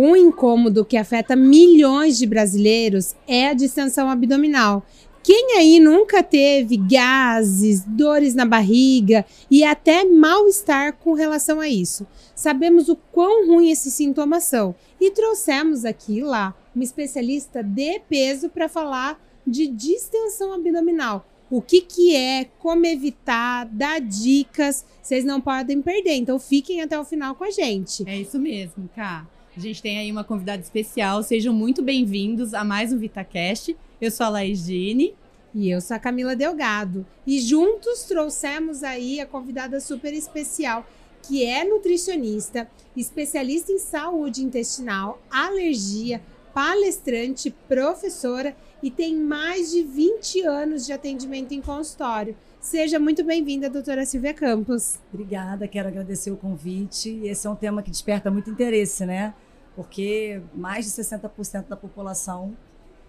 Um incômodo que afeta milhões de brasileiros é a distensão abdominal. Quem aí nunca teve gases, dores na barriga e até mal-estar com relação a isso? Sabemos o quão ruim esses sintomas são e trouxemos aqui lá uma especialista de peso para falar de distensão abdominal. O que, que é, como evitar, dar dicas, vocês não podem perder. Então fiquem até o final com a gente. É isso mesmo, Cá. A gente tem aí uma convidada especial. Sejam muito bem-vindos a mais um VitaCast. Eu sou a Laís Gini. E eu sou a Camila Delgado. E juntos trouxemos aí a convidada super especial, que é nutricionista, especialista em saúde intestinal, alergia, palestrante, professora e tem mais de 20 anos de atendimento em consultório. Seja muito bem-vinda, doutora Silvia Campos. Obrigada, quero agradecer o convite. Esse é um tema que desperta muito interesse, né? Porque mais de 60% da população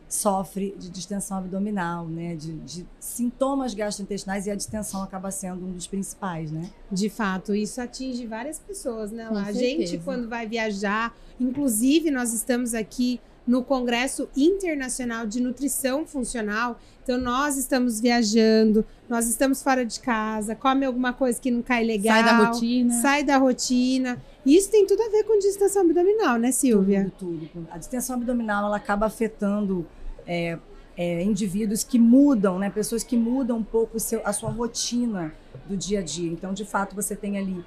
sofre de distensão abdominal, né? De, de, sintomas gastrointestinais e a distensão acaba sendo um dos principais, né? De fato, isso atinge várias pessoas, né? Lá. A gente, quando vai viajar, inclusive nós estamos aqui no Congresso Internacional de Nutrição Funcional. Então, nós estamos viajando, nós estamos fora de casa, come alguma coisa que não cai legal. Sai da rotina. Sai da rotina. Isso tem tudo a ver com distensão abdominal, né, Silvia? Tudo, tudo. A distensão abdominal, ela acaba afetando é, é, indivíduos que mudam, né? Pessoas que mudam um pouco seu, a sua rotina do dia a dia. Então, de fato, você tem ali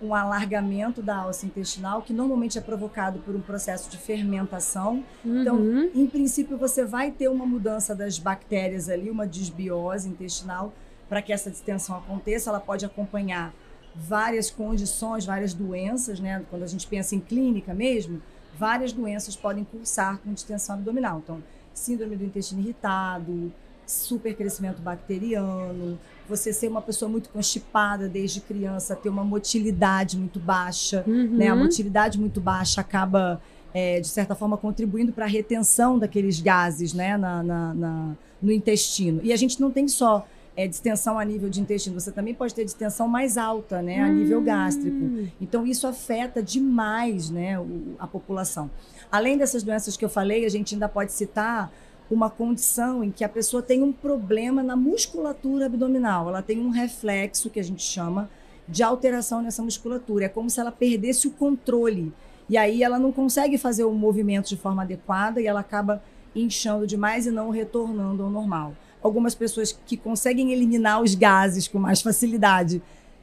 um alargamento da alça intestinal, que normalmente é provocado por um processo de fermentação. Então, uhum. Então, em princípio, você vai ter uma mudança das bactérias ali, uma desbiose intestinal, para que essa distensão aconteça. Ela pode acompanhar várias condições, várias doenças, né? Quando a gente pensa em clínica mesmo, várias doenças podem cursar com distensão abdominal. Então, síndrome do intestino irritado, supercrescimento bacteriano, você ser uma pessoa muito constipada desde criança, ter uma motilidade muito baixa, uhum. né? A motilidade muito baixa acaba, é, de certa forma, contribuindo para a retenção daqueles gases, né? Na, na, na, no intestino. E a gente não tem só é, distensão a nível de intestino, você também pode ter distensão mais alta, né? A nível gástrico. Hum. Então, isso afeta demais, né? O, a população. Além dessas doenças que eu falei, a gente ainda pode citar uma condição em que a pessoa tem um problema na musculatura abdominal, ela tem um reflexo que a gente chama de alteração nessa musculatura. É como se ela perdesse o controle. E aí ela não consegue fazer o movimento de forma adequada e ela acaba inchando demais e não retornando ao normal. Algumas pessoas que conseguem eliminar os gases com mais facilidade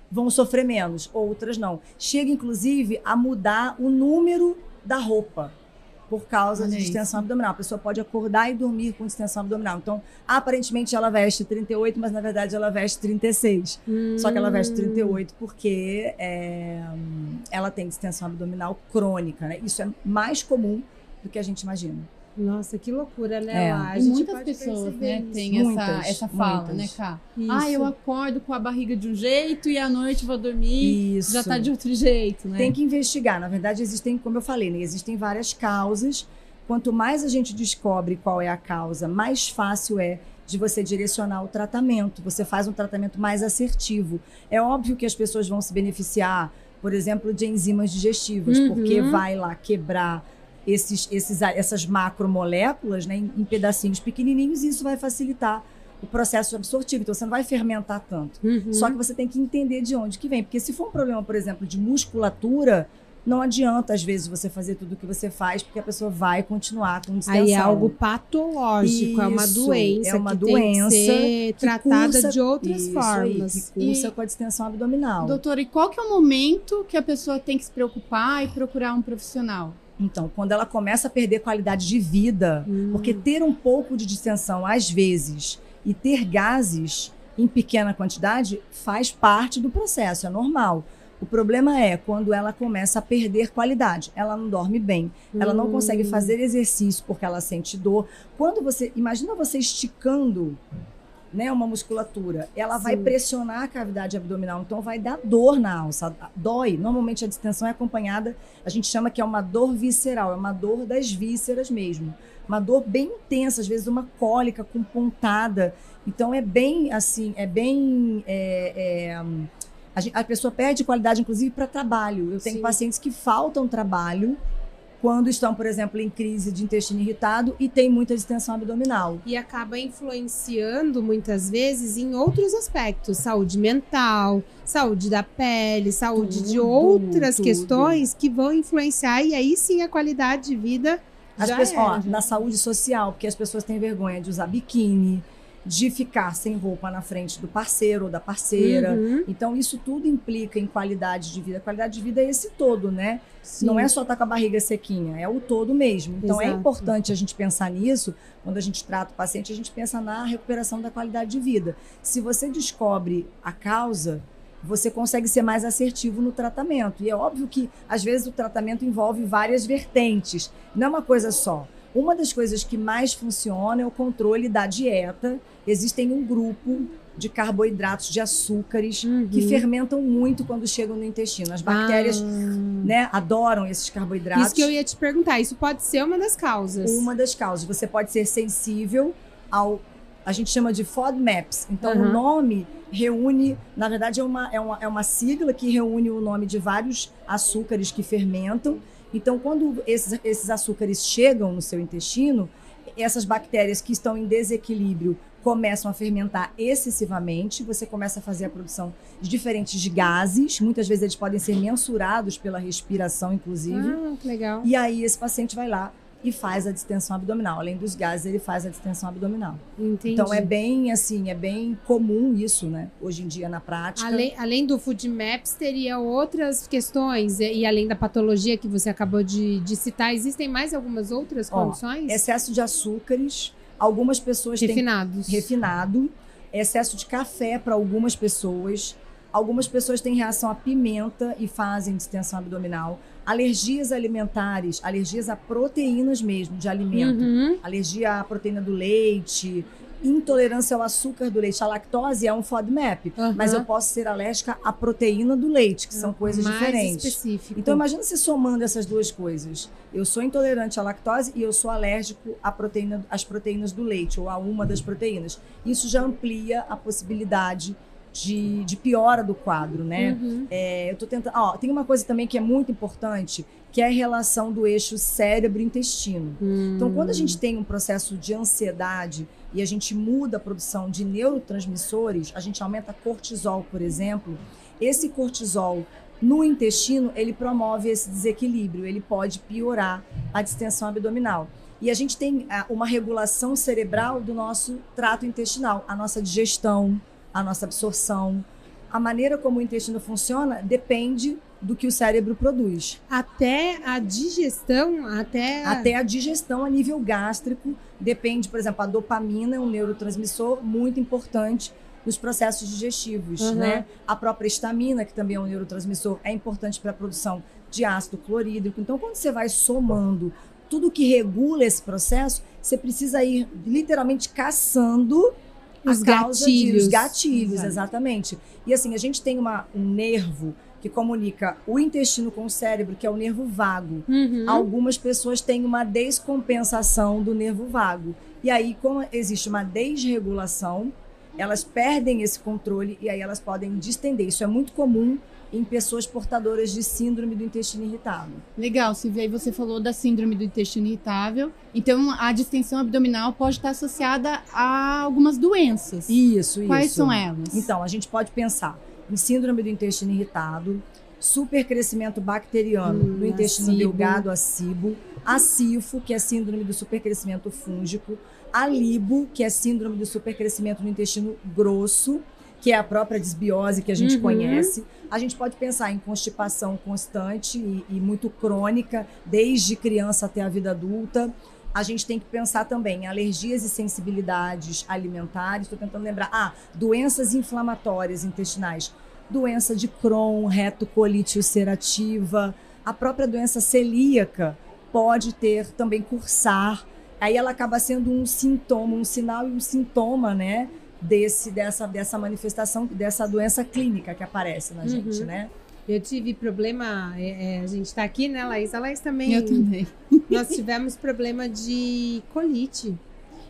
vão sofrer menos, outras não. Chega inclusive a mudar o número da roupa por causa Olha de distensão isso. abdominal. A pessoa pode acordar e dormir com distensão abdominal. Então, aparentemente ela veste 38, mas na verdade ela veste 36. Hum. Só que ela veste 38 porque é, ela tem distensão abdominal crônica. Né? Isso é mais comum do que a gente imagina. Nossa, que loucura, né? É. A gente muitas pessoas né, têm essa, essa fala, muitas. né, Cá? Isso. Ah, eu acordo com a barriga de um jeito e à noite vou dormir, Isso. já tá de outro jeito, né? Tem que investigar. Na verdade, existem, como eu falei, né, existem várias causas. Quanto mais a gente descobre qual é a causa, mais fácil é de você direcionar o tratamento. Você faz um tratamento mais assertivo. É óbvio que as pessoas vão se beneficiar, por exemplo, de enzimas digestivas, uhum. porque vai lá quebrar esses, esses, essas macromoléculas né, em, em pedacinhos pequenininhos e isso vai facilitar o processo absortivo. Então, você não vai fermentar tanto. Uhum. Só que você tem que entender de onde que vem. Porque se for um problema, por exemplo, de musculatura, não adianta, às vezes, você fazer tudo o que você faz, porque a pessoa vai continuar com distensão. Aí é algo patológico, isso, é uma doença. É uma doença que tem que ser tratada cursa, de outras isso formas. Aí, que cursa e, com a distensão abdominal. Doutora, e qual que é o momento que a pessoa tem que se preocupar e procurar um profissional? Então, quando ela começa a perder qualidade de vida, hum. porque ter um pouco de distensão, às vezes, e ter gases em pequena quantidade faz parte do processo, é normal. O problema é quando ela começa a perder qualidade. Ela não dorme bem, ela não consegue hum. fazer exercício porque ela sente dor. Quando você. Imagina você esticando né, uma musculatura, ela Sim. vai pressionar a cavidade abdominal, então vai dar dor na alça, dói. Normalmente a distensão é acompanhada, a gente chama que é uma dor visceral, é uma dor das vísceras mesmo. Uma dor bem intensa, às vezes uma cólica com pontada. Então é bem assim, é bem. É, é, a, gente, a, pessoa perde qualidade, inclusive, para trabalho. Eu tenho Sim. pacientes que faltam trabalho quando estão, por exemplo, em crise de intestino irritado e tem muita distensão abdominal. E acaba influenciando muitas vezes em outros aspectos, saúde mental, saúde da pele, saúde tudo, de outras tudo. questões que vão influenciar e aí sim a qualidade de vida as já pessoas, é, ó, na saúde social, porque as pessoas têm vergonha de usar biquíni, de ficar sem roupa na frente do parceiro ou da parceira. Uhum. Então, isso tudo implica em qualidade de vida. qualidade de vida é esse todo, né? Sim. Não é só estar tá com a barriga sequinha, é o todo mesmo. Então, é Exato. é importante a gente pensar nisso. Quando a gente trata o paciente, a gente pensa na recuperação da qualidade de vida. Se você descobre a causa, você consegue ser mais assertivo no tratamento. E é óbvio que, às vezes, o tratamento envolve várias vertentes, não é uma coisa só. Uma das coisas que mais funciona é o controle da dieta. Existem um grupo de carboidratos, de açúcares, uhum. que fermentam muito quando chegam no intestino. As bactérias ah. né, adoram esses carboidratos. Isso que eu ia te perguntar, isso pode ser uma das causas. Uma das causas. Você pode ser sensível ao. A gente chama de FODMAPs. Então, uhum. o nome reúne, na verdade, é uma, é, uma, é uma sigla que reúne o nome de vários açúcares que fermentam então, quando esses, esses açúcares chegam no seu intestino, essas bactérias que estão em desequilíbrio começam a fermentar excessivamente, você começa a fazer a produção de diferentes de gases, muitas vezes eles podem ser mensurados pela respiração, inclusive. Ah, que legal. E aí esse paciente vai lá e faz a distensão abdominal. Além dos gases, ele faz a distensão abdominal. Entendi. Então é bem assim, é bem comum isso, né? Hoje em dia na prática. Além, além do Food Maps, teria outras questões e além da patologia que você acabou de, de citar, existem mais algumas outras Ó, condições? Excesso de açúcares. Algumas pessoas Refinados. têm refinado. Excesso de café para algumas pessoas. Algumas pessoas têm reação à pimenta e fazem distensão abdominal alergias alimentares, alergias a proteínas mesmo de alimento, uhum. alergia à proteína do leite, intolerância ao açúcar do leite. A lactose é um FODMAP, uhum. mas eu posso ser alérgica à proteína do leite, que são uhum. coisas Mais diferentes. Específico. Então imagina se somando essas duas coisas. Eu sou intolerante à lactose e eu sou alérgico à proteína, às proteínas do leite ou a uma das proteínas. Isso já amplia a possibilidade de, de piora do quadro, né? Uhum. É, eu tô tentando. Ó, tem uma coisa também que é muito importante, que é a relação do eixo cérebro-intestino. Uhum. Então, quando a gente tem um processo de ansiedade e a gente muda a produção de neurotransmissores, a gente aumenta cortisol, por exemplo, esse cortisol no intestino, ele promove esse desequilíbrio, ele pode piorar a distensão abdominal. E a gente tem uma regulação cerebral do nosso trato intestinal, a nossa digestão, a nossa absorção. A maneira como o intestino funciona depende do que o cérebro produz. Até a digestão, até até a digestão a nível gástrico depende, por exemplo, a dopamina é um neurotransmissor muito importante nos processos digestivos, uhum. né? A própria estamina, que também é um neurotransmissor, é importante para a produção de ácido clorídrico. Então, quando você vai somando tudo que regula esse processo, você precisa ir literalmente caçando os gatilhos. os gatilhos, Exato. exatamente. E assim, a gente tem uma, um nervo que comunica o intestino com o cérebro, que é o nervo vago. Uhum. Algumas pessoas têm uma descompensação do nervo vago. E aí, como existe uma desregulação, elas perdem esse controle e aí elas podem distender. Isso é muito comum em pessoas portadoras de síndrome do intestino irritável. Legal, Silvia. Aí você falou da síndrome do intestino irritável. Então, a distensão abdominal pode estar associada a algumas doenças. Isso, isso. Quais são elas? Então, a gente pode pensar em síndrome do intestino irritado, supercrescimento bacteriano hum, no intestino delgado, a SIBO, a SIFO, que é síndrome do supercrescimento fúngico, a LIBO, que é síndrome do supercrescimento no intestino grosso, que é a própria desbiose que a gente uhum. conhece. A gente pode pensar em constipação constante e, e muito crônica, desde criança até a vida adulta a gente tem que pensar também em alergias e sensibilidades alimentares. Estou tentando lembrar. Ah, doenças inflamatórias intestinais. Doença de Crohn, retocolite ulcerativa. A própria doença celíaca pode ter também cursar. Aí ela acaba sendo um sintoma, um sinal e um sintoma, né? Desse, dessa, dessa manifestação, dessa doença clínica que aparece na uhum. gente, né? Eu tive problema, é, é, a gente está aqui, né, Laís? A Laís também. Eu também. Nós tivemos problema de colite.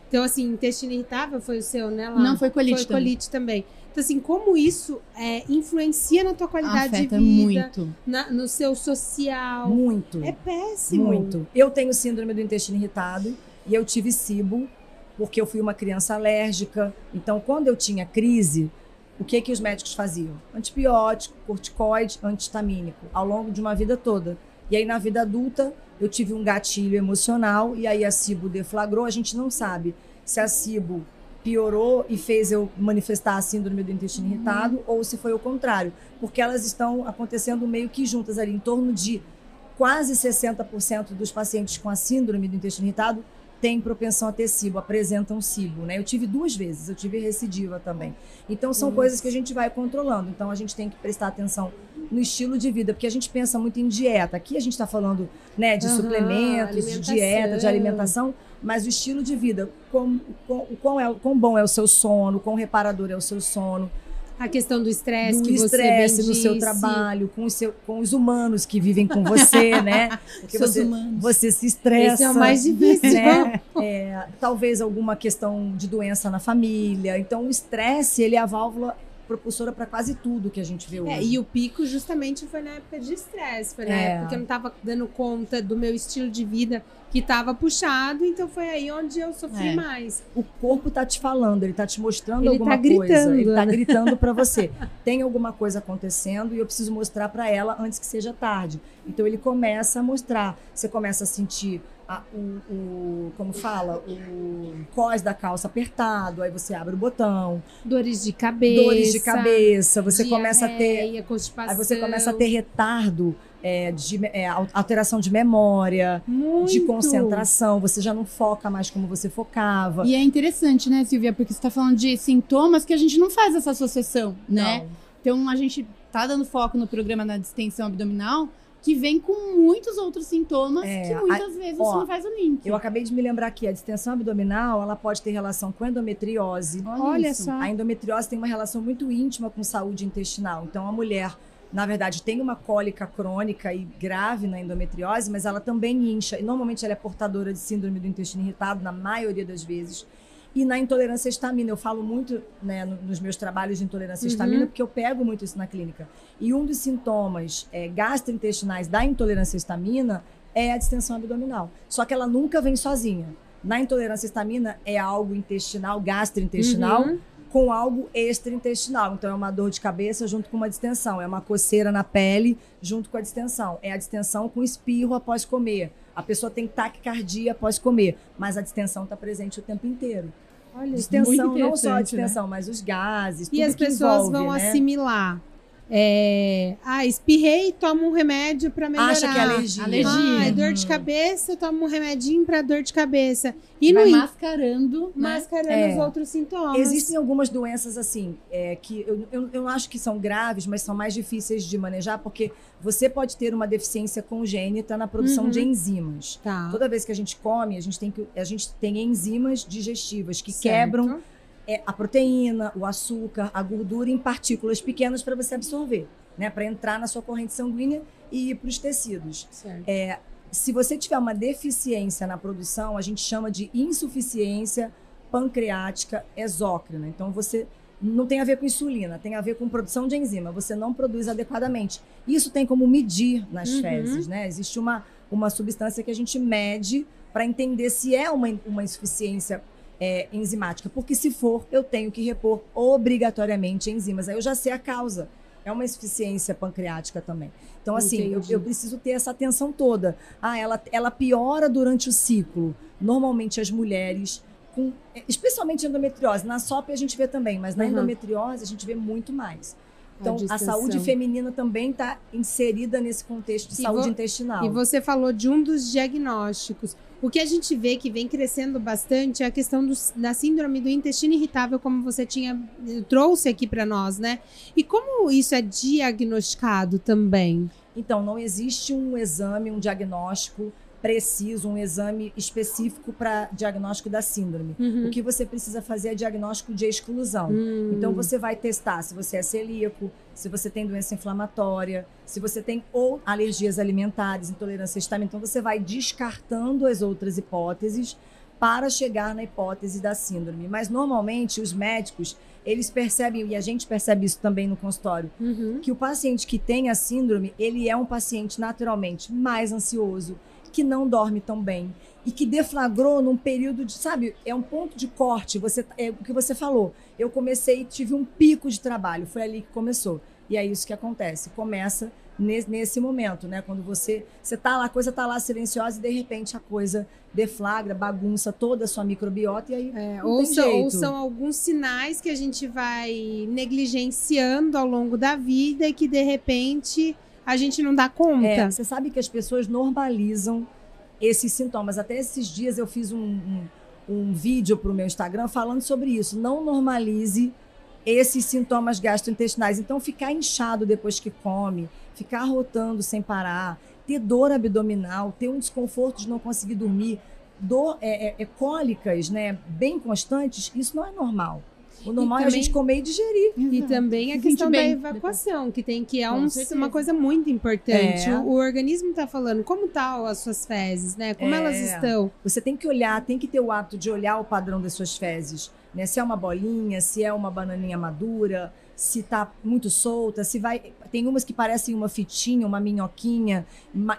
Então, assim, intestino irritável foi o seu, né? Lá? Não, foi colite Foi colite também. Então, assim, como isso é, influencia na tua qualidade Afeta de vida? muito. Na, no seu social? Muito. É péssimo. Muito. Eu tenho síndrome do intestino irritado e eu tive cibo porque eu fui uma criança alérgica. Então, quando eu tinha crise, o que que os médicos faziam? Antibiótico, corticoide, antihistamínico, ao longo de uma vida toda. E aí, na vida adulta, eu tive um gatilho emocional e aí a cibo deflagrou. A gente não sabe se a cibo piorou e fez eu manifestar a síndrome do intestino irritado ou se foi o contrário, porque elas estão acontecendo meio que juntas ali, em torno de quase 60% dos pacientes com a síndrome do intestino irritado têm propensão a ter cibo, apresentam cibo, né? Eu tive duas vezes, eu tive recidiva também. Então são Nossa. coisas que a gente vai controlando. Então a gente tem que prestar atenção no estilo de vida, porque a gente pensa muito em dieta. Aqui a gente está falando, né, de uhum, suplementos, de dieta, de alimentação, mas o estilo de vida, quão, quão, quão, é, quão bom é o seu sono, quão reparador é o seu sono. A questão do estresse que você estresse no seu trabalho, com, seu, com os humanos que vivem com você, né? Porque Seus você, humanos. você se estressa. Esse é o mais difícil. Né? É, talvez alguma questão de doença na família. Então, o estresse, ele é a válvula propulsora para quase tudo que a gente vê é, hoje. É, e o pico justamente foi na época de estresse, foi na é. época que eu não estava dando conta do meu estilo de vida que estava puxado, então foi aí onde eu sofri é. mais. O corpo tá te falando, ele tá te mostrando ele alguma tá gritando, coisa, ele tá né? gritando para você. Tem alguma coisa acontecendo e eu preciso mostrar para ela antes que seja tarde. Então ele começa a mostrar, você começa a sentir a, o, o, como fala, o cós da calça apertado, aí você abre o botão. Dores de cabeça. Dores de cabeça, você diarreia, começa a ter. Constipação. Aí você começa a ter retardo. É, de é, alteração de memória, Muito. de concentração, você já não foca mais como você focava. E é interessante, né, Silvia, porque você está falando de sintomas que a gente não faz essa associação, né? Não. Então a gente tá dando foco no programa da distensão abdominal, que vem com muitos outros sintomas é, que muitas a, vezes ó, você não faz o link. Eu acabei de me lembrar que a distensão abdominal, ela pode ter relação com endometriose. Olha, Olha só. A endometriose tem uma relação muito íntima com saúde intestinal. Então a mulher na verdade, tem uma cólica crônica e grave na endometriose, mas ela também incha. E normalmente ela é portadora de síndrome do intestino irritado, na maioria das vezes. E na intolerância à histamina, eu falo muito né, nos meus trabalhos de intolerância à histamina, uhum. porque eu pego muito isso na clínica. E um dos sintomas é, gastrointestinais da intolerância à histamina é a distensão abdominal. Só que ela nunca vem sozinha. Na intolerância à histamina é algo intestinal, gastrointestinal, uhum. com algo extraintestinal. Então é uma dor de cabeça junto com uma distensão, é uma coceira na pele junto com a distensão. É a distensão com espirro após comer. A pessoa tem taquicardia após comer, mas a distensão está presente o tempo inteiro. Olha, distensão, não só a distensão, né? mas os gases, E as pessoas envolve, vão né? assimilar. É... Ah, espirrei, toma um remédio para melhorar. Acha que é alergia. alergia. Ah, é dor de cabeça, toma um remedinho para dor de cabeça. E Vai no mascarando, mascarando né? os é. outros sintomas. Existem algumas doenças assim, é, que eu, eu, eu acho que são graves, mas são mais difíceis de manejar, porque você pode ter uma deficiência congênita na produção Uhum. de enzimas. Tá. Toda vez que a gente come, a gente tem, que, a gente tem enzimas digestivas que Certo. quebram é, a proteína, o açúcar, a gordura em partículas pequenas para você absorver, né? Para entrar na sua corrente sanguínea e ir para os tecidos. É, se você tiver uma deficiência na produção, a gente chama de insuficiência pancreática exócrina. Então você não tem a ver com insulina, tem a ver com produção de enzima. Você não produz adequadamente. Isso tem como medir nas Uhum. fezes, né? Existe uma, uma substância que a gente mede para entender se é uma, uma insuficiência é, enzimática. Porque se for, eu tenho que repor obrigatoriamente enzimas. Aí eu já sei a causa. É uma insuficiência pancreática também. Então, assim, eu, eu preciso ter essa atenção toda. Ah, ela, ela piora durante o ciclo. Normalmente as mulheres, com, especialmente endometriose. Na SOP a gente vê também, mas na Uhum. endometriose a gente vê muito mais. Então, a, distensão. saúde feminina também está inserida nesse contexto de E saúde intestinal. E você falou de um dos diagnósticos. O que a gente vê que vem crescendo bastante é a questão do- da síndrome do intestino irritável, como você tinha eh, trouxe aqui para nós, né? E como isso é diagnosticado também? Então, não existe um exame, um diagnóstico preciso, um exame específico para diagnóstico da síndrome. Uhum. O que você precisa fazer é diagnóstico de exclusão. Hum. Então você vai testar se você é celíaco, se você tem doença inflamatória, se você tem ou alergias alimentares, intolerância à histamina. Então você vai descartando as outras hipóteses para chegar na hipótese da síndrome. Mas normalmente os médicos eles percebem, e a gente percebe isso também no consultório, uhum. que o paciente que tem a síndrome, ele é um paciente naturalmente mais ansioso, que não dorme tão bem e que deflagrou num período de, sabe, é um ponto de corte, você é o que você falou. Eu comecei, tive um pico de trabalho, foi ali que começou. E é isso que acontece. Começa nesse, nesse momento, né? Quando você você tá lá, a coisa tá lá silenciosa e de repente a coisa deflagra, bagunça toda a sua microbiota e aí é, ou, são, ou são alguns sinais que a gente vai negligenciando ao longo da vida e que de repente a gente não dá conta. É, você sabe que as pessoas normalizam esses sintomas. Até esses dias eu fiz um, um, um vídeo para o meu Instagram falando sobre isso. Não normalize esses sintomas gastrointestinais. Então, ficar inchado depois que come, ficar rotando sem parar, ter dor abdominal, ter um desconforto de não conseguir dormir, dor, é, é, é cólicas né, bem constantes, isso não é normal. O normal também, é a gente comer e digerir. E também a questão da evacuação, que tem que é um, uma coisa muito importante. É. O, o, organismo está falando como estão tá as suas fezes, né? Como é. elas estão. Você tem que olhar, tem que ter o hábito de olhar o padrão das suas fezes. Né? Se é uma bolinha, se é uma bananinha madura, se tá muito solta, se vai. Tem umas que parecem uma fitinha, uma minhoquinha,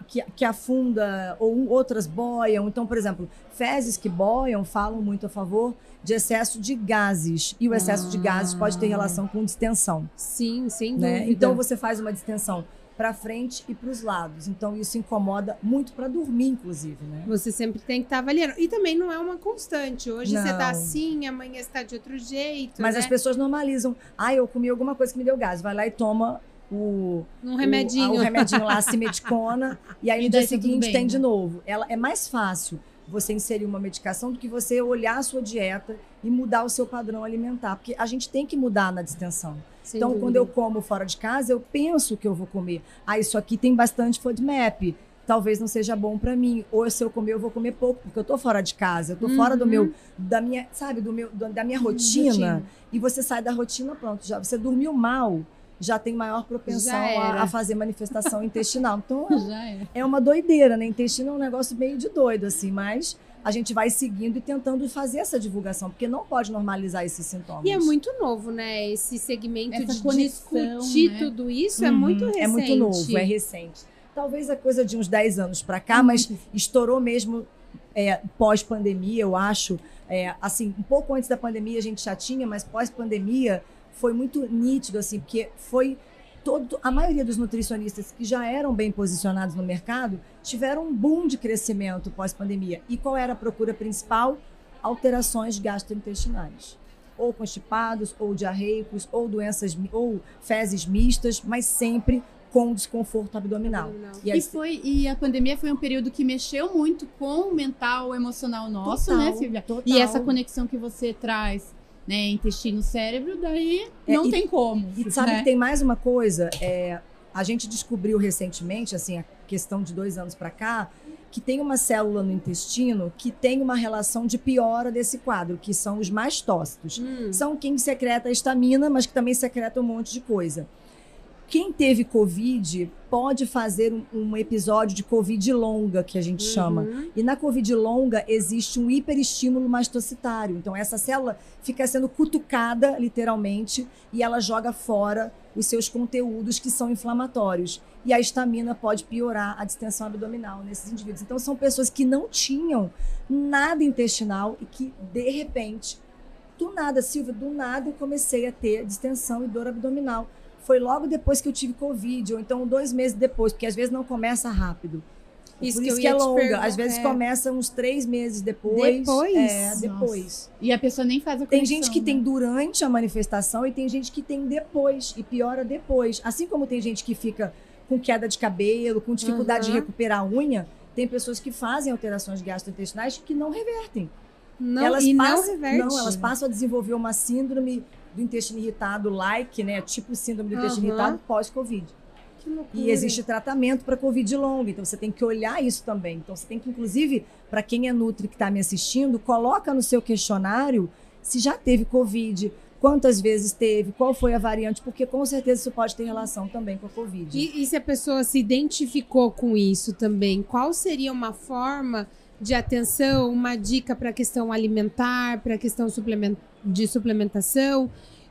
que, que afunda, ou outras boiam. Então, por exemplo, fezes que boiam falam muito a favor de excesso de gases. E o excesso ah. de gases pode ter relação com distensão. Sim, sem né? dúvida. Então você faz uma distensão para frente e para os lados. Então isso incomoda muito para dormir, inclusive, né? Você sempre tem que estar tá avaliando. E também não é uma constante. Hoje não. você está assim, amanhã você está de outro jeito. Mas né? as pessoas normalizam. Ah, eu comi alguma coisa que me deu gás. Vai lá e toma o um remedinho, o, o remedinho lá, a cimedicona, e aí no dia seguinte tem né? de novo. Ela é mais fácil você inserir uma medicação do que você olhar a sua dieta e mudar o seu padrão alimentar, porque a gente tem que mudar na distensão. Sem então, dúvida. quando eu como fora de casa, eu penso que eu vou comer. Ah, isso aqui tem bastante FODMAP. Talvez não seja bom para mim. Ou se eu comer, eu vou comer pouco, porque eu tô fora de casa. Eu tô uhum. fora do meu, da minha, sabe, do meu, da minha rotina. rotina. E você sai da rotina, pronto, já você dormiu mal já tem maior propensão a, a, fazer manifestação intestinal. Então, é, é uma doideira, né? Intestino é um negócio meio de doido, assim, mas a gente vai seguindo e tentando fazer essa divulgação, porque não pode normalizar esses sintomas. E é muito novo, né? Esse segmento essa de conexão, discutir né? tudo isso é uhum, é muito recente. É muito novo, é recente. Talvez a coisa de uns 10 anos para cá, uhum. mas estourou mesmo é, pós-pandemia, eu acho. É, assim, um pouco antes da pandemia a gente já tinha, mas pós-pandemia foi muito nítido, assim, porque foi todo, a maioria dos nutricionistas que já eram bem posicionados no mercado tiveram um boom de crescimento pós-pandemia. E qual era a procura principal? Alterações gastrointestinais. Ou constipados, ou diarreicos, ou doenças, ou fezes mistas, mas sempre com desconforto abdominal. abdominal. E, e, foi, e a pandemia foi um período que mexeu muito com o mental, o emocional nosso, né, total, né, Silvia? Total. E essa conexão que você traz né, intestino, cérebro, daí é, não e, tem como. E sabe né? que tem mais uma coisa, é, a gente descobriu recentemente, assim, a questão de dois anos para cá, que tem uma célula no intestino que tem uma relação de piora desse quadro, que são os mastócitos. Hum. São quem secreta a estamina, mas que também secreta um monte de coisa. Quem teve Covid pode fazer um, um, episódio de Covid longa, que a gente uhum. chama. E na Covid longa existe um hiperestímulo mastocitário. Então, essa célula fica sendo cutucada, literalmente, e ela joga fora os seus conteúdos que são inflamatórios. E a estamina pode piorar a distensão abdominal nesses indivíduos. Então, são pessoas que não tinham nada intestinal e que, de repente, do nada, Silvia, do nada eu comecei a ter distensão e dor abdominal foi logo depois que eu tive Covid, ou então dois meses depois, porque às vezes não começa rápido. Isso Por que isso que é longa. Às vezes é. começa uns três meses depois. Depois? É, depois. E a pessoa nem faz a conexão, Tem gente que né? tem durante a manifestação e tem gente que tem depois e piora depois. Assim como tem gente que fica com queda de cabelo, com dificuldade uhum. de recuperar a unha, tem pessoas que fazem alterações gastrointestinais que não revertem. Não, elas e passam, não reverte. Não, elas passam a desenvolver uma síndrome do intestino irritado like, né? Tipo síndrome do intestino uhum. irritado pós-Covid. E existe tratamento para Covid longo, então você tem que olhar isso também. Então você tem que, inclusive, para quem é Nutri que está me assistindo, coloca no seu questionário se já teve Covid, quantas vezes teve, qual foi a variante, porque com certeza isso pode ter relação também com a Covid. E, e se a pessoa se identificou com isso também, qual seria uma forma de atenção, uma dica para a questão alimentar, para a questão de suplementação?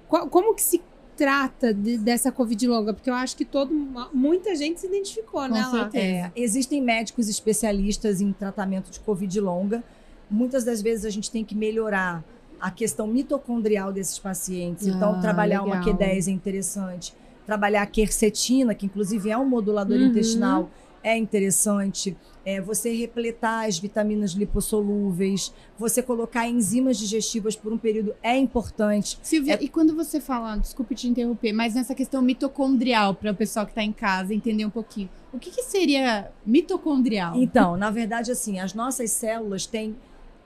Qual, como que se trata de, dessa Covid longa? Porque eu acho que todo, muita gente se identificou, Com né? É, existem médicos especialistas em tratamento de Covid longa. Muitas das vezes a gente tem que melhorar a questão mitocondrial desses pacientes. Então, ah, então, trabalhar legal. uma Q10 é interessante. Trabalhar a quercetina, que inclusive é um modulador uhum. intestinal, é interessante. É, você repletar as vitaminas lipossolúveis, você colocar enzimas digestivas por um período é importante. Silvia, é... e quando você fala, desculpe te interromper, mas nessa questão mitocondrial, para o pessoal que está em casa entender um pouquinho, o que, que, seria mitocondrial? Então, na verdade, assim, as nossas células têm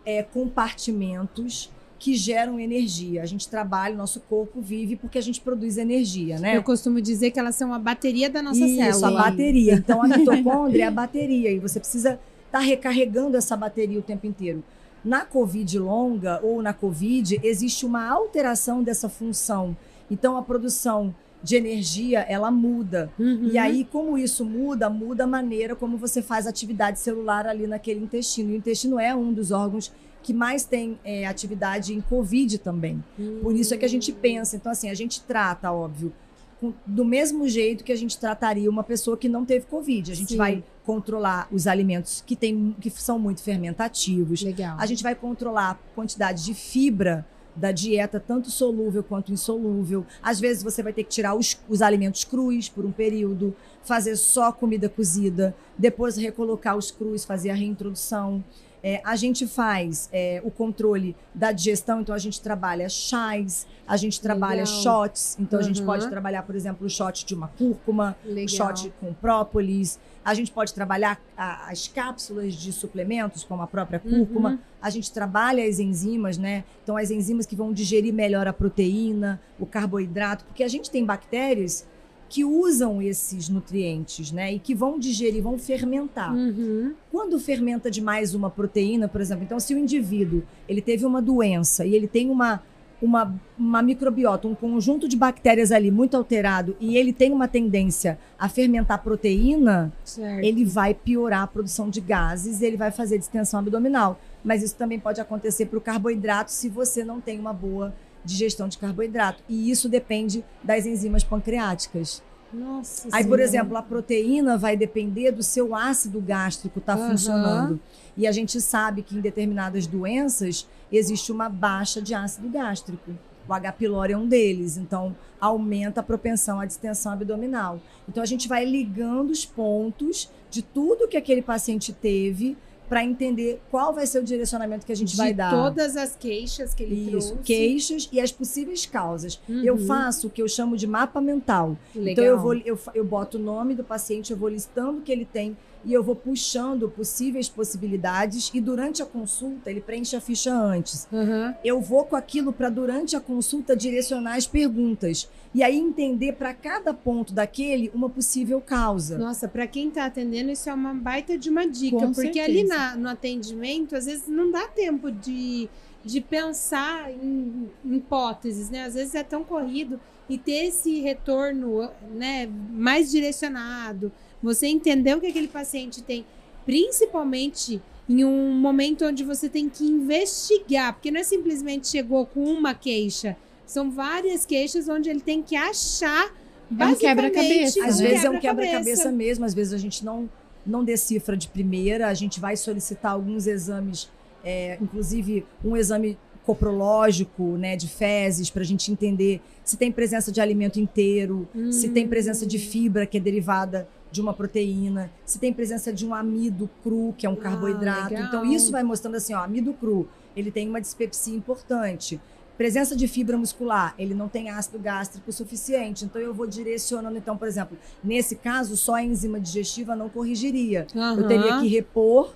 é, compartimentos que geram energia. A gente trabalha, o nosso corpo vive porque a gente produz energia, né? Eu costumo dizer que elas são a bateria da nossa Isso, célula. Isso, a bateria. Então, a mitocôndria é a bateria e você precisa estar tá recarregando essa bateria o tempo inteiro. Na COVID longa ou na COVID, existe uma alteração dessa função. Então, a produção de energia, ela muda. Uhum. E aí, como isso muda, muda a maneira como você faz atividade celular ali naquele intestino. E o intestino é um dos órgãos que mais tem é, atividade em Covid também. Uhum. Por isso é que a gente pensa. Então, assim, a gente trata, óbvio, com, do mesmo jeito que a gente trataria uma pessoa que não teve Covid. A gente Sim. vai controlar os alimentos que, tem, que são muito fermentativos. Legal. A gente vai controlar a quantidade de fibra da dieta, tanto solúvel quanto insolúvel. Às vezes você vai ter que tirar os, os alimentos crus por um período, fazer só comida cozida, depois recolocar os crus, fazer a reintrodução. É, a gente faz é, o controle da digestão, então a gente trabalha chás, a gente trabalha Legal. shots, então uhum. a gente pode uhum. trabalhar, por exemplo, o shot de uma cúrcuma, Legal. o shot com própolis, a gente pode trabalhar a, as cápsulas de suplementos, como a própria cúrcuma, uhum. a gente trabalha as enzimas, né? Então as enzimas que vão digerir melhor a proteína, o carboidrato, porque a gente tem bactérias que usam esses nutrientes, né? E que vão digerir, vão fermentar. Uhum. Quando fermenta demais uma proteína, por exemplo, então se o indivíduo ele teve uma doença e ele tem uma uma, uma microbiota, um conjunto de bactérias ali muito alterado e ele tem uma tendência a fermentar proteína, certo. ele vai piorar a produção de gases e ele vai fazer distensão abdominal. Mas isso também pode acontecer para o carboidrato se você não tem uma boa digestão de carboidrato. E isso depende das enzimas pancreáticas. Nossa Aí, por exemplo, a proteína vai depender do seu ácido gástrico estar tá uhum. funcionando. E a gente sabe que em determinadas doenças existe uma baixa de ácido gástrico. O H. pylori é um deles, então aumenta a propensão à distensão abdominal. Então a gente vai ligando os pontos de tudo que aquele paciente teve para entender qual vai ser o direcionamento que a gente de vai dar. Todas as queixas que ele Isso, trouxe. queixas e as possíveis causas. Uhum. Eu faço o que eu chamo de mapa mental. Legal. Então eu vou eu, eu boto o nome do paciente, eu vou listando o que ele tem e eu vou puxando possíveis possibilidades e durante a consulta ele preenche a ficha antes. Uhum. Eu vou com aquilo para durante a consulta direcionar as perguntas e aí entender para cada ponto daquele uma possível causa. Nossa, para quem está atendendo isso é uma baita de uma dica, com porque certeza. ali na, no atendimento às vezes não dá tempo de de pensar em, em hipóteses, né? Às vezes é tão corrido e ter esse retorno, né, mais direcionado você entender o que aquele paciente tem, principalmente em um momento onde você tem que investigar, porque não é simplesmente chegou com uma queixa, são várias queixas onde ele tem que achar é um quebra-cabeça. Às vezes é um quebra-cabeça mesmo, às vezes a gente não, não decifra de primeira, a gente vai solicitar alguns exames, é, inclusive um exame coprológico, né, de fezes, para a gente entender se tem presença de alimento inteiro, hum. se tem presença de fibra que é derivada de uma proteína, se tem presença de um amido cru, que é um ah, carboidrato. Então, isso vai mostrando assim, ó, amido cru, ele tem uma dispepsia importante. Presença de fibra muscular, ele não tem ácido gástrico suficiente. Então, eu vou direcionando. Então, por exemplo, nesse caso, só a enzima digestiva não corrigiria. Uhum. Eu teria que repor,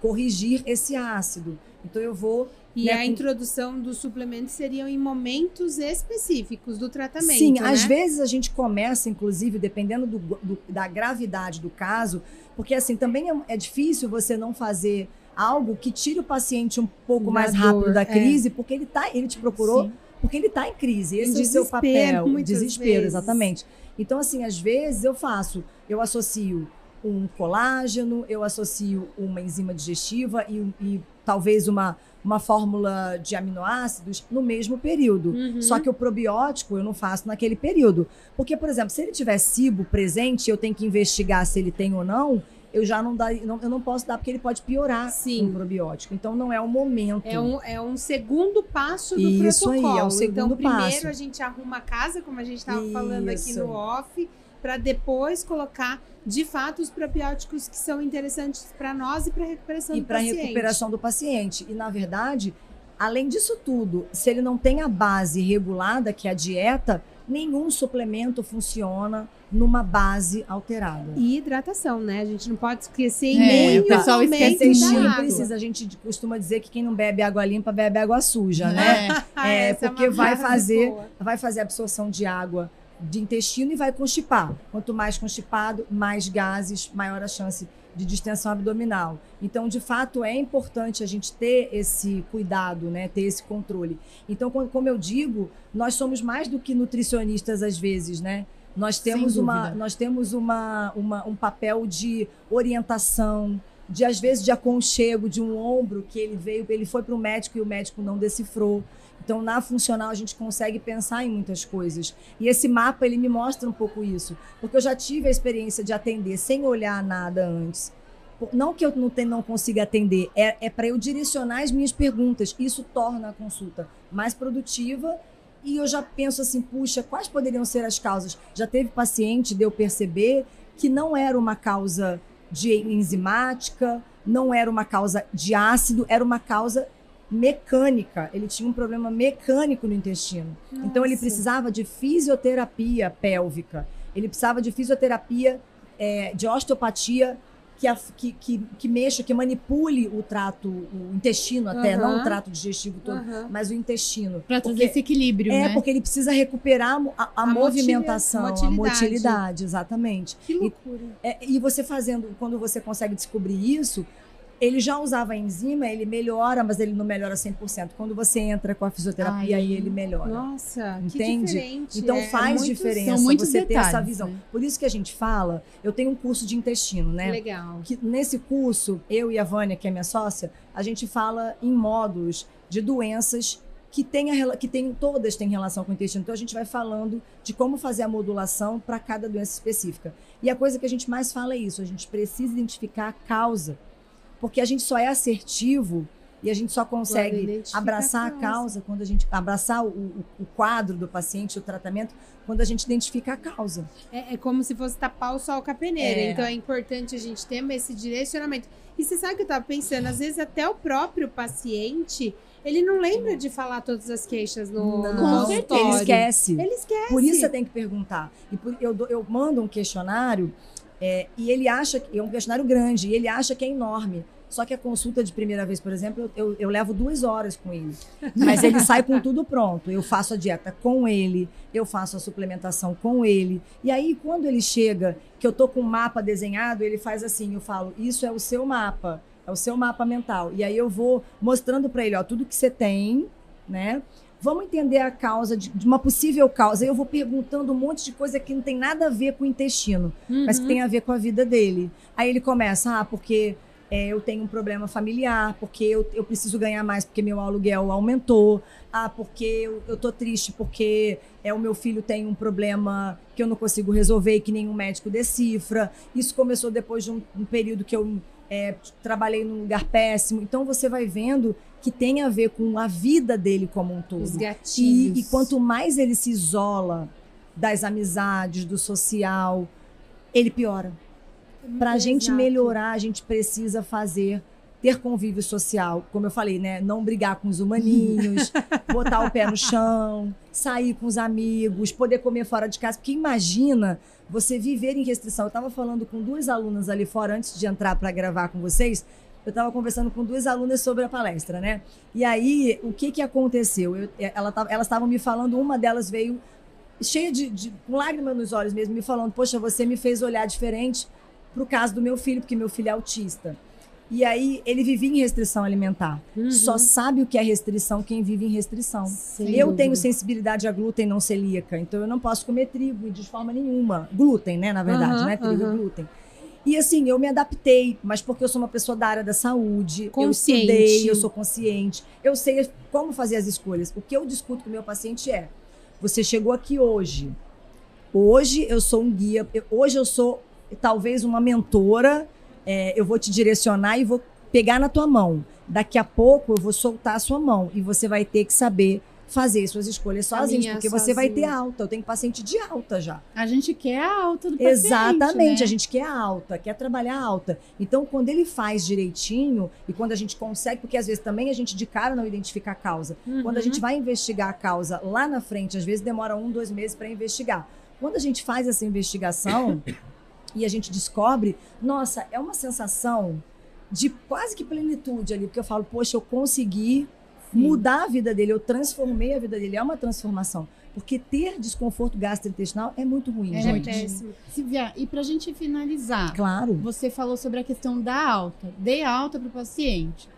corrigir esse ácido. Então, eu vou e né, a introdução dos suplementos seriam em momentos específicos do tratamento. Sim, né? às vezes a gente começa, inclusive, dependendo do, do, da gravidade do caso, porque assim também é, é, difícil você não fazer algo que tire o paciente um pouco da mais rápido da é. crise, é. porque ele tá, ele te procurou. Sim porque ele está em crise. Esse em é o seu papel. Desespero, vezes. exatamente. Então, assim, às vezes eu faço, eu associo um colágeno, eu associo uma enzima digestiva e, e talvez uma, uma fórmula de aminoácidos no mesmo período. Uhum. Só que o probiótico eu não faço naquele período. Porque, por exemplo, se ele tiver cibo presente, eu tenho que investigar se ele tem ou não, eu já não, dá, não, eu não posso dar porque ele pode piorar Sim. o probiótico. Então não é o momento. É um, é um segundo passo do Isso protocolo. aí, é o segundo então, passo. primeiro a gente arruma a casa, como a gente estava falando aqui no off, para depois colocar de fato os probióticos que são interessantes para nós e para a recuperação e do paciente. E para a recuperação do paciente. E na verdade, além disso tudo, se ele não tem a base regulada, que é a dieta, nenhum suplemento funciona numa base alterada. E hidratação, né? A gente não pode esquecer em é, nenhum o pessoal esquece da precisa. A gente costuma dizer que quem não bebe água limpa bebe água suja, né? É, é porque é vai fazer, vai fazer absorção de água de intestino e vai constipar. Quanto mais constipado, mais gases, maior a chance de distensão abdominal. Então, de fato, é importante a gente ter esse cuidado, né? ter esse controle. Então, como eu digo, nós somos mais do que nutricionistas às vezes, né? Nós temos, uma, nós temos uma, uma, um papel de orientação, de às vezes de aconchego, de um ombro que ele veio, ele foi para o médico e o médico não decifrou. Então, na funcional, a gente consegue pensar em muitas coisas. E esse mapa, ele me mostra um pouco isso. Porque eu já tive a experiência de atender sem olhar nada antes. Não que eu não, tenha, não consiga atender, é, é para eu direcionar as minhas perguntas. Isso torna a consulta mais produtiva e eu já penso assim, puxa, quais poderiam ser as causas? Já teve paciente de eu perceber que não era uma causa de enzimática, não era uma causa de ácido, era uma causa mecânica. Ele tinha um problema mecânico no intestino. Nossa. Então ele precisava de fisioterapia pélvica. Ele precisava de fisioterapia é, de osteopatia que, a, que, que, que, mexa, que manipule o trato, o intestino até, uhum. não o trato digestivo todo, uhum. mas o intestino. Para trazer esse equilíbrio, É, né? porque ele precisa recuperar a, a, a movimentação, motilidade. a motilidade, exatamente. Que loucura. E, é, e você fazendo, quando você consegue descobrir isso, ele já usava a enzima, ele melhora, mas ele não melhora 100%. Quando você entra com a fisioterapia, Ai, aí ele melhora. Nossa, entende? diferente. Então é, faz é muito, diferença você detalhes, ter essa visão. Né? Por isso que a gente fala, eu tenho um curso de intestino, né? Legal. Que nesse curso, eu e a Vânia, que é minha sócia, a gente fala em módulos de doenças que, tem a, que tem, todas têm relação com o intestino. Então a gente vai falando de como fazer a modulação para cada doença específica. E a coisa que a gente mais fala é isso, a gente precisa identificar a causa porque a gente só é assertivo e a gente só consegue abraçar a causa. quando a gente abraçar o, o, o, quadro do paciente, o tratamento, quando a gente identifica a causa. É, é como se fosse tapar o sol com a peneira. É. Então é importante a gente ter esse direcionamento. E você sabe o que eu estava pensando? Às vezes até o próprio paciente ele não lembra de falar todas as queixas no, não, no consultório. Ele esquece. Ele esquece. Por isso você tem que perguntar. E por, eu, eu mando um questionário é, e ele acha que é um questionário grande e ele acha que é enorme. Só que a consulta de primeira vez, por exemplo, eu, eu, levo duas horas com ele. Mas ele sai com tudo pronto. Eu faço a dieta com ele, eu faço a suplementação com ele. E aí, quando ele chega, que eu tô com o um mapa desenhado, ele faz assim: eu falo, isso é o seu mapa, é o seu mapa mental. E aí eu vou mostrando para ele, ó, tudo que você tem, né? Vamos entender a causa de, de, uma possível causa. Eu vou perguntando um monte de coisa que não tem nada a ver com o intestino, uhum. mas que uhum. tem a ver com a vida dele. Aí ele começa, ah, porque é, eu tenho um problema familiar, porque eu, eu preciso ganhar mais porque meu aluguel aumentou, ah, porque eu, eu tô triste porque é, o meu filho tem um problema que eu não consigo resolver e que nenhum médico decifra. Isso começou depois de um, um período que eu é, trabalhei num lugar péssimo. Então você vai vendo que tem a ver com a vida dele como um todo. Os gatilhos. E, e quanto mais ele se isola das amizades, do social, ele piora. Para a gente melhorar, a gente precisa fazer ter convívio social, como eu falei, né? Não brigar com os humaninhos, botar o pé no chão, sair com os amigos, poder comer fora de casa. Porque imagina você viver em restrição. Eu estava falando com duas alunas ali fora antes de entrar para gravar com vocês. Eu estava conversando com duas alunas sobre a palestra, né? E aí, o que que aconteceu? Eu, ela, elas estavam me falando, uma delas veio cheia de, de com lágrimas nos olhos mesmo, me falando: Poxa, você me fez olhar diferente para o caso do meu filho, porque meu filho é autista. E aí ele vivia em restrição alimentar. Uhum. Só sabe o que é restrição quem vive em restrição. Sem eu tenho sensibilidade a glúten não celíaca, então eu não posso comer trigo de forma nenhuma. Glúten, né, na verdade, uhum, né? Trigo uhum. glúten. E assim, eu me adaptei, mas porque eu sou uma pessoa da área da saúde, consciente. eu estudei, eu sou consciente, eu sei como fazer as escolhas. O que eu discuto com o meu paciente é: você chegou aqui hoje. Hoje eu sou um guia, hoje eu sou talvez uma mentora é, eu vou te direcionar e vou pegar na tua mão. Daqui a pouco eu vou soltar a sua mão e você vai ter que saber fazer suas escolhas sozinho, porque sozinho. você vai ter alta. Eu tenho paciente de alta já. A gente quer a alta do paciente, Exatamente, né? a gente quer a alta, quer trabalhar alta. Então, quando ele faz direitinho e quando a gente consegue, porque às vezes também a gente de cara não identifica a causa. Uhum. Quando a gente vai investigar a causa lá na frente, às vezes demora um, dois meses para investigar. Quando a gente faz essa investigação, e a gente descobre, nossa, é uma sensação de quase que plenitude ali, porque eu falo, poxa, eu consegui. Mudar a vida dele, eu transformei a vida dele, é uma transformação. Porque ter desconforto gastrointestinal é muito ruim, é gente. péssimo. Silvia, e pra gente finalizar, claro. você falou sobre a questão da alta. Dê alta para o paciente.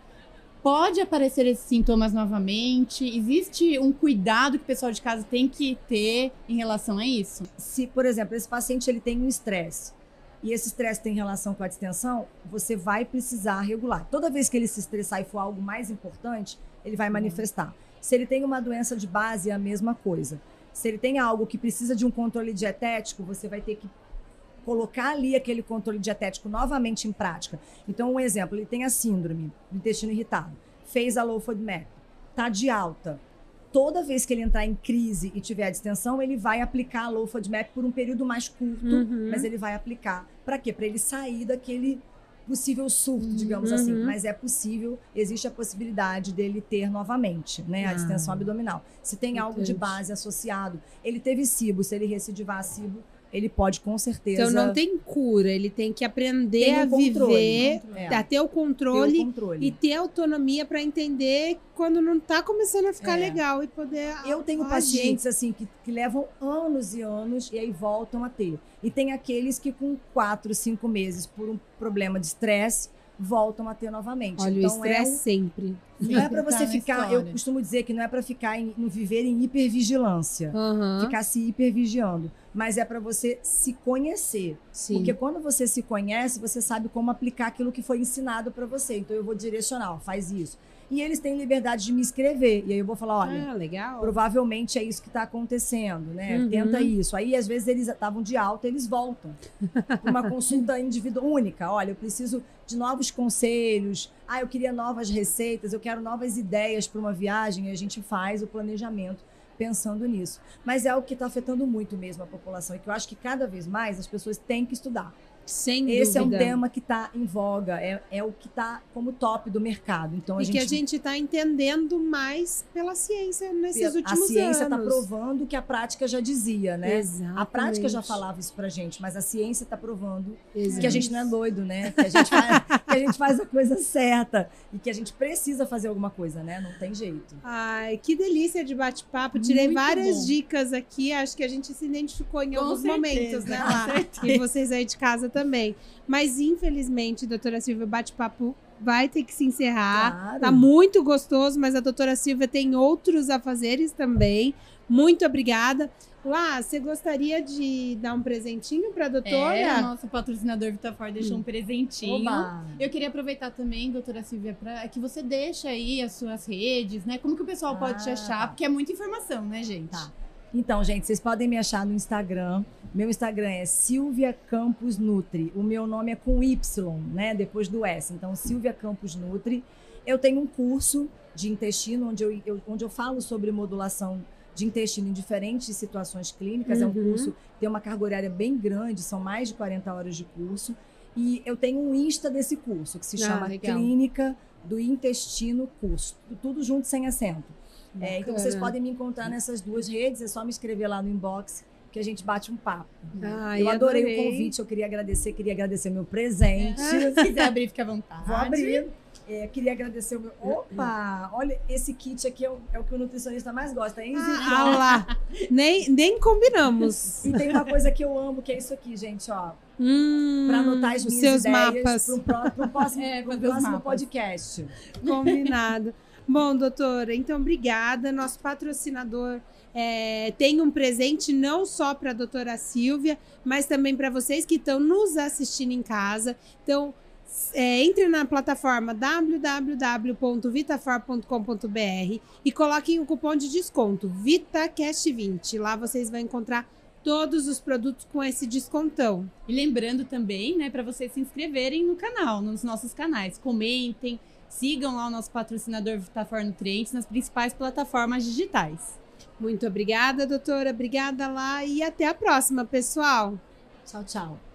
Pode aparecer esses sintomas novamente? Existe um cuidado que o pessoal de casa tem que ter em relação a isso? Se, por exemplo, esse paciente ele tem um estresse, e esse estresse tem relação com a distensão, você vai precisar regular. Toda vez que ele se estressar e for algo mais importante, ele vai manifestar. Se ele tem uma doença de base, é a mesma coisa. Se ele tem algo que precisa de um controle dietético, você vai ter que colocar ali aquele controle dietético novamente em prática. Então, um exemplo, ele tem a síndrome do intestino irritado, fez a low FODMAP, tá de alta, toda vez que ele entrar em crise e tiver a distensão, ele vai aplicar a low FODMAP por um período mais curto, uhum. mas ele vai aplicar. Para quê? Para ele sair daquele possível surto, digamos assim. uhum. assim. Mas é possível, existe a possibilidade dele ter novamente, né, a ah. distensão abdominal. Se tem algo de base associado, ele teve cibo, se ele recidivar cibo, ele pode com certeza. Então não tem cura, ele tem que aprender tem um a controle, viver, é. a ter o, controle, ter o controle, e ter autonomia para entender quando não está começando a ficar é. legal e poder. Eu tenho agir. pacientes assim que, que levam anos e anos e aí voltam a ter. E tem aqueles que com quatro, cinco meses por um problema de estresse voltam a ter novamente. Olha, então, o estresse é um... sempre. Não é para você tá ficar, eu costumo dizer que não é para ficar em, no viver em hipervigilância, uhum. ficar se hipervigiando, mas é para você se conhecer. Sim. Porque quando você se conhece, você sabe como aplicar aquilo que foi ensinado para você. Então eu vou direcionar, ó, faz isso e eles têm liberdade de me escrever. E aí eu vou falar, olha, ah, legal. provavelmente é isso que está acontecendo, né? Uhum. Tenta isso. Aí, às vezes, eles estavam de alta, eles voltam. uma consulta individual única. Olha, eu preciso de novos conselhos. Ah, eu queria novas receitas, eu quero novas ideias para uma viagem. E a gente faz o planejamento pensando nisso. Mas é o que está afetando muito mesmo a população e que eu acho que cada vez mais as pessoas têm que estudar. Sem Esse dúvida. é um tema que está em voga, é, é o que está como top do mercado. Então, a e gente... que a gente está entendendo mais pela ciência nesses pela, últimos anos. A ciência está provando o que a prática já dizia, né? Exatamente. A prática já falava isso pra gente, mas a ciência está provando Exatamente. que a gente não é doido, né? Que a, gente faz, que a gente faz a coisa certa e que a gente precisa fazer alguma coisa, né? Não tem jeito. Ai, que delícia de bate-papo. Tirei Muito várias bom. dicas aqui, acho que a gente se identificou em Com alguns certeza, momentos, né? Lá. E vocês aí de casa também. Mas, infelizmente, doutora Silvia, o bate-papo vai ter que se encerrar. Claro. Tá muito gostoso, mas a doutora Silvia tem outros afazeres também. Muito obrigada. Lá, você gostaria de dar um presentinho para a doutora? É, nosso patrocinador Vitafort deixou hum. um presentinho. Oba. Eu queria aproveitar também, doutora Silvia, para que você deixe aí as suas redes, né? Como que o pessoal ah, pode te achar? Tá. Porque é muita informação, né, gente? Tá. Então, gente, vocês podem me achar no Instagram. Meu Instagram é Silvia Campos Nutri. O meu nome é com Y, né? Depois do S. Então, Silvia Campos Nutri. Eu tenho um curso de intestino onde eu, eu onde eu falo sobre modulação de intestino em diferentes situações clínicas. Uhum. É um uhum. curso tem uma carga horária bem grande, são mais de 40 horas de curso. E eu tenho um Insta desse curso, que se ah, chama legal. Clínica do Intestino Curso. Tudo junto, sem acento. É, então vocês podem me encontrar nessas duas redes, é só me escrever lá no inbox que a gente bate um papo. Ah, eu adorei, adorei, o convite, eu queria agradecer, queria agradecer meu presente. É. Se quiser abrir, fica à vontade. Vou abrir. É, queria agradecer o meu. Opa! Olha, esse kit aqui é o, é o que o nutricionista mais gosta, hein? Ah, ah lá! nem, nem combinamos. E tem uma coisa que eu amo, que é isso aqui, gente, ó. Hum, para anotar as minhas seus ideias mapas. para o próximo, É, pro próximo podcast. Combinado. Bom, doutora, então obrigada. Nosso patrocinador é, tem um presente não só para a doutora Silvia, mas também para vocês que estão nos assistindo em casa. Então, é, entre na plataforma www.vitafor.com.br e coloquem o cupom de desconto VITACAST20. Lá vocês vão encontrar todos os produtos com esse descontão. E lembrando também, né, para vocês se inscreverem no canal, nos nossos canais. Comentem, sigam lá o nosso patrocinador Vitafor Nutrientes nas principais plataformas digitais. Muito obrigada, doutora. Obrigada lá e até a próxima, pessoal. Tchau, tchau.